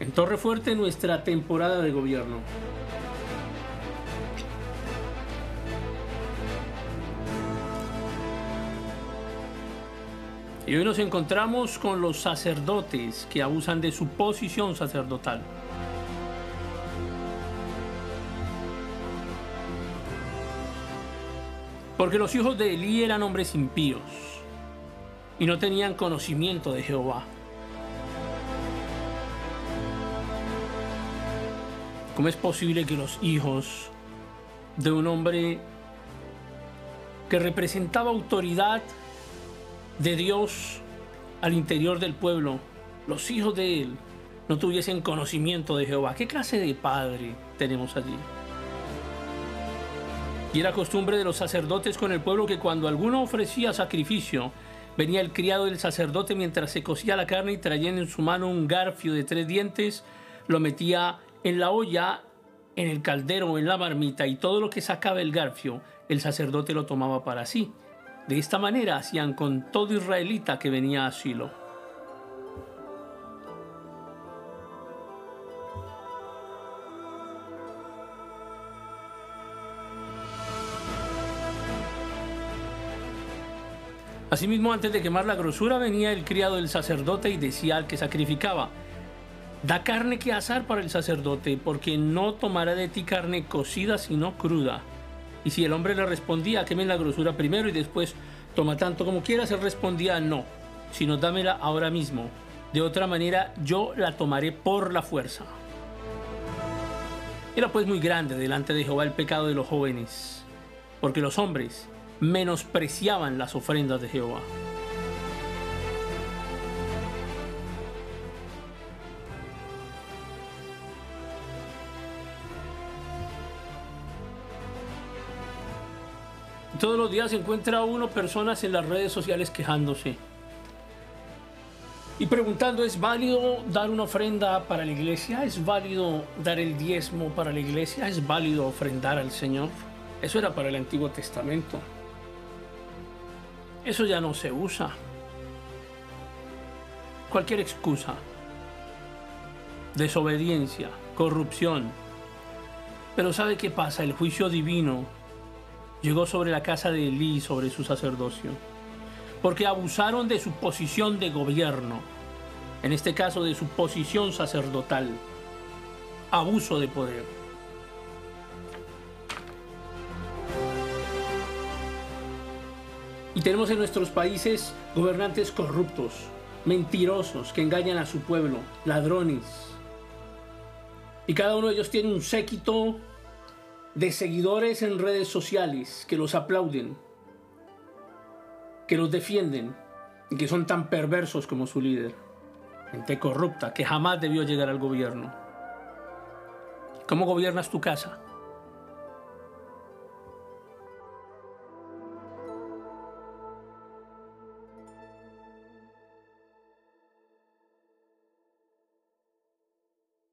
En Torre Fuerte, nuestra temporada de gobierno. Y hoy nos encontramos con los sacerdotes que abusan de su posición sacerdotal. Porque los hijos de Elí eran hombres impíos y no tenían conocimiento de Jehová. ¿Cómo es posible que los hijos de un hombre que representaba autoridad de Dios al interior del pueblo, los hijos de él, no tuviesen conocimiento de Jehová? ¿Qué clase de padre tenemos allí? Y era costumbre de los sacerdotes con el pueblo que cuando alguno ofrecía sacrificio, venía el criado del sacerdote mientras se cocía la carne y trayendo en su mano un garfio de tres dientes, lo metía en la olla, en el caldero en la marmita y todo lo que sacaba el garfio, el sacerdote lo tomaba para sí. De esta manera hacían con todo israelita que venía a Silo. Asimismo, antes de quemar la grosura, venía el criado del sacerdote y decía al que sacrificaba, Da carne que asar para el sacerdote, porque no tomará de ti carne cocida, sino cruda. Y si el hombre le respondía, quemen la grosura primero y después toma tanto como quieras, él respondía, no, sino dámela ahora mismo. De otra manera, yo la tomaré por la fuerza. Era pues muy grande delante de Jehová el pecado de los jóvenes, porque los hombres menospreciaban las ofrendas de Jehová. Todos los días se encuentra uno personas en las redes sociales quejándose y preguntando, ¿es válido dar una ofrenda para la iglesia? ¿Es válido dar el diezmo para la iglesia? ¿Es válido ofrendar al Señor? Eso era para el Antiguo Testamento. Eso ya no se usa. Cualquier excusa. Desobediencia, corrupción. Pero ¿sabe qué pasa? El juicio divino llegó sobre la casa de Elí sobre su sacerdocio, porque abusaron de su posición de gobierno, en este caso de su posición sacerdotal, abuso de poder. Y tenemos en nuestros países gobernantes corruptos, mentirosos, que engañan a su pueblo, ladrones. Y cada uno de ellos tiene un séquito de seguidores en redes sociales que los aplauden, que los defienden y que son tan perversos como su líder. Gente corrupta que jamás debió llegar al gobierno. ¿Cómo gobiernas tu casa?